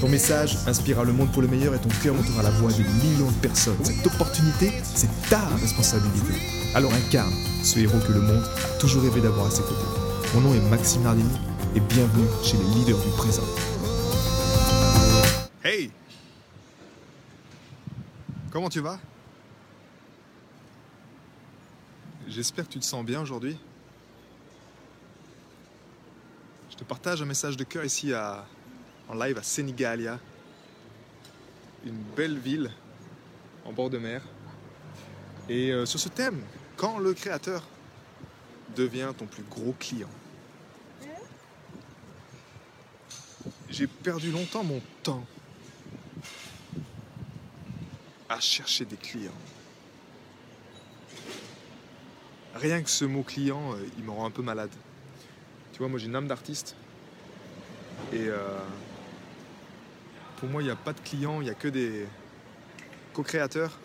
Ton message inspirera le monde pour le meilleur et ton cœur montera la voix de millions de personnes. Cette opportunité, c'est ta responsabilité. Alors incarne ce héros que le monde a toujours rêvé d'avoir à ses côtés. Mon nom est Maxime Nardini et bienvenue chez les leaders du présent. Hey Comment tu vas? J'espère que tu te sens bien aujourd'hui. Je te partage un message de cœur ici à, en live à Senigalia, une belle ville en bord de mer. Et euh, sur ce thème, quand le créateur devient ton plus gros client? J'ai perdu longtemps mon temps à chercher des clients. Rien que ce mot client, euh, il me rend un peu malade. Tu vois, moi j'ai une âme d'artiste. Et euh, pour moi, il n'y a pas de clients, il n'y a que des co-créateurs.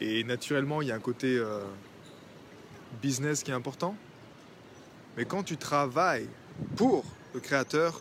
Et naturellement, il y a un côté euh, business qui est important. Mais quand tu travailles pour le créateur,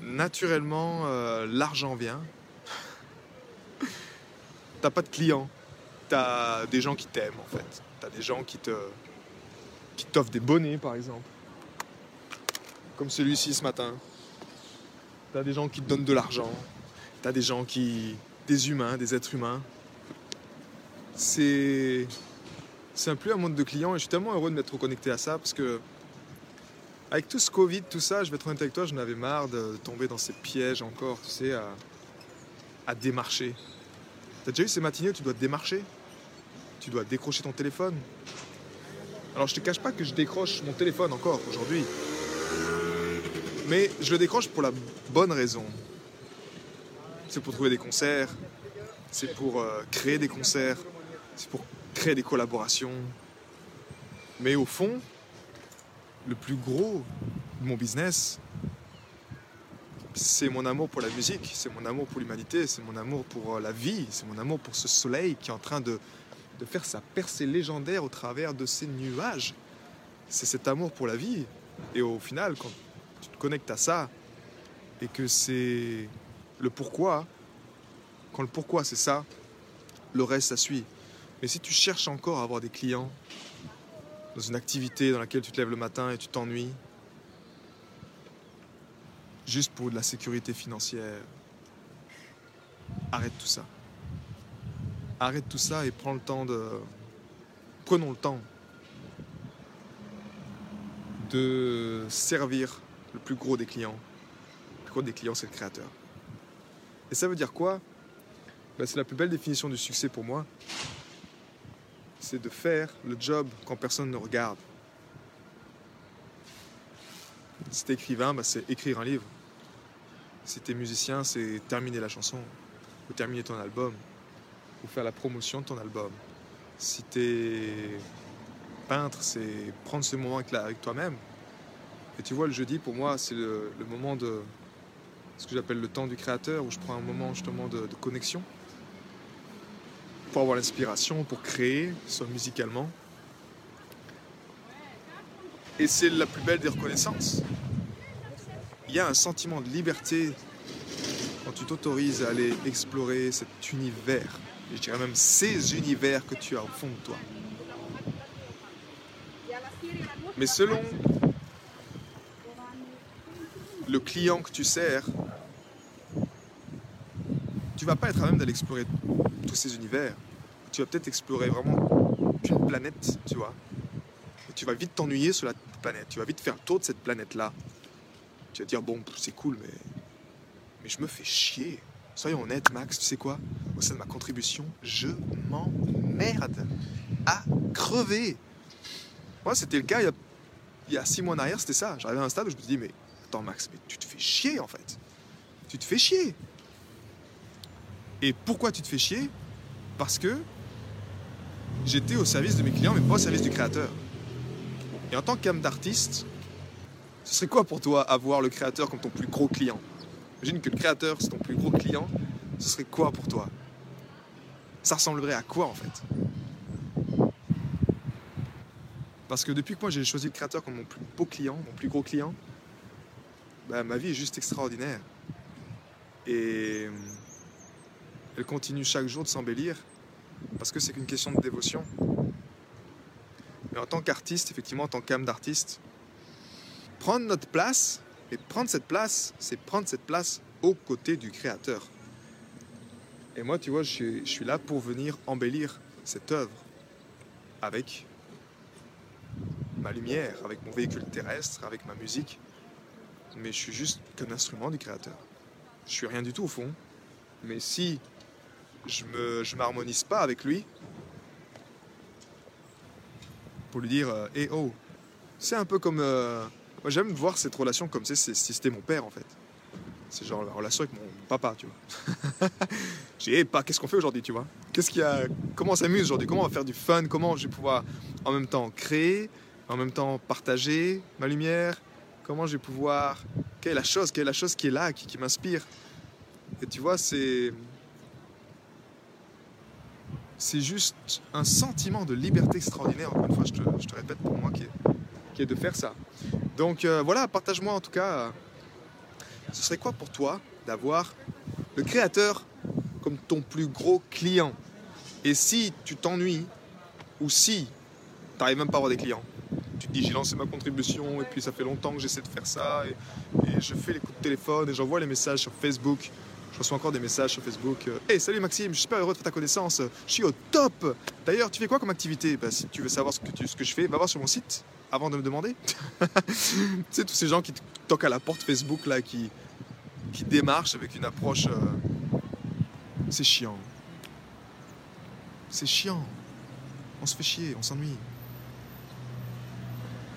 naturellement, euh, l'argent vient. T'as pas de clients. T'as des gens qui t'aiment en fait. T'as des gens qui te qui t'offrent des bonnets par exemple. Comme celui-ci ce matin. T'as des gens qui te donnent de l'argent. T'as des gens qui. des humains, des êtres humains. C'est. C'est un plus un monde de clients et je suis tellement heureux de m'être reconnecté à ça parce que. Avec tout ce Covid, tout ça, je vais être honnête avec toi, j'en avais marre de tomber dans ces pièges encore, tu sais, à, à démarcher. T'as déjà eu ces matinées où tu dois démarcher? Tu dois décrocher ton téléphone? Alors je te cache pas que je décroche mon téléphone encore aujourd'hui. Mais je le décroche pour la bonne raison. C'est pour trouver des concerts, c'est pour euh, créer des concerts, c'est pour créer des collaborations. Mais au fond, le plus gros de mon business, c'est mon amour pour la musique, c'est mon amour pour l'humanité, c'est mon amour pour euh, la vie, c'est mon amour pour ce soleil qui est en train de, de faire sa percée légendaire au travers de ces nuages. C'est cet amour pour la vie. Et au final, quand tu te connectes à ça et que c'est le pourquoi, quand le pourquoi c'est ça, le reste ça suit. Mais si tu cherches encore à avoir des clients dans une activité dans laquelle tu te lèves le matin et tu t'ennuies, juste pour de la sécurité financière, arrête tout ça. Arrête tout ça et prends le temps de... Prenons le temps de servir le plus gros des clients. Le plus gros des clients, c'est le créateur. Et ça veut dire quoi? Ben, C'est la plus belle définition du succès pour moi. C'est de faire le job quand personne ne regarde. Si t'es écrivain, ben, c'est écrire un livre. Si t'es musicien, c'est terminer la chanson, ou terminer ton album, ou faire la promotion de ton album. Si t'es peintre, c'est prendre ce moment avec toi-même. Et tu vois, le jeudi, pour moi, c'est le, moment de ce que j'appelle le temps du créateur, où je prends un moment justement de, de connexion pour avoir l'inspiration, pour créer, soit musicalement. Et c'est la plus belle des reconnaissances. Il y a un sentiment de liberté quand tu t'autorises à aller explorer cet univers, je dirais même ces univers que tu as au fond de toi. Mais selon le client que tu sers, tu vas pas être à même d'aller explorer tous ces univers. Tu vas peut-être explorer vraiment qu'une planète, tu vois. Et tu vas vite t'ennuyer sur la planète. Tu vas vite faire le tour de cette planète-là. Tu vas dire, bon, c'est cool, mais, mais je me fais chier. Soyons honnêtes, Max, tu sais quoi? Au sein de ma contribution, je m'emmerde à crever. Moi, c'était le cas il y, a, il six mois en arrière, c'était ça. J'arrivais à un stade où je me dis, mais attends, Max, mais tu te fais chier en fait. tu te fais chier. Et pourquoi tu te fais chier? Parce que j'étais au service de mes clients, mais pas au service du créateur. Et en tant qu'âme d'artiste, ce serait quoi pour toi avoir le créateur comme ton plus gros client? Imagine que le créateur, c'est ton plus gros client. Ce serait quoi pour toi? Ça ressemblerait à quoi en fait? Parce que depuis que moi j'ai choisi le créateur comme mon plus beau client, mon plus gros client, bah, ma vie est juste extraordinaire. Et elle continue chaque jour de s'embellir parce que c'est qu'une question de dévotion. Mais en tant qu'artiste, effectivement, en tant qu'âme d'artiste, prendre notre place, et prendre cette place, c'est prendre cette place aux côtés du Créateur. Et moi, tu vois, je suis là pour venir embellir cette œuvre avec ma lumière, avec mon véhicule terrestre, avec ma musique. Mais je suis juste qu'un instrument du Créateur. Je suis rien du tout au fond. Mais si je me, je m'harmonise pas avec lui, pour lui dire, Eh oh, c'est un peu comme, euh, moi j'aime voir cette relation comme si c'était mon père en fait. C'est genre la relation avec mon papa, tu vois. J'ai, hey, pas, qu'est-ce qu'on fait aujourd'hui, tu vois? Qu'est-ce qu'il y a Comment on s'amuse aujourd'hui? Comment on va faire du fun? Comment je vais pouvoir en même temps créer, en même temps partager ma lumière? Comment je vais pouvoir Quelle est la chose Quelle est la chose qui est là, qui, m'inspire. Et tu vois, c'est c'est juste un sentiment de liberté extraordinaire, encore une fois, je te, répète pour moi, qui est, de faire ça. Donc euh, voilà, partage-moi en tout cas, ce serait quoi pour toi d'avoir le créateur comme ton plus gros client? Et si tu t'ennuies, ou si tu n'arrives même pas à avoir des clients, tu te dis j'ai lancé ma contribution et puis ça fait longtemps que j'essaie de faire ça et, je fais les coups de téléphone et j'envoie les messages sur Facebook je reçois encore des messages sur Facebook. Euh, hey, salut Maxime, je suis super heureux de faire ta connaissance. Je suis au top. D'ailleurs, tu fais quoi comme activité? Bah, Si tu veux savoir ce que, tu, ce que je fais, va voir sur mon site avant de me demander. tu sais, tous ces gens qui toquent à la porte Facebook, là, qui, qui démarchent avec une approche. Euh, c'est chiant. C'est chiant. On se fait chier, on s'ennuie.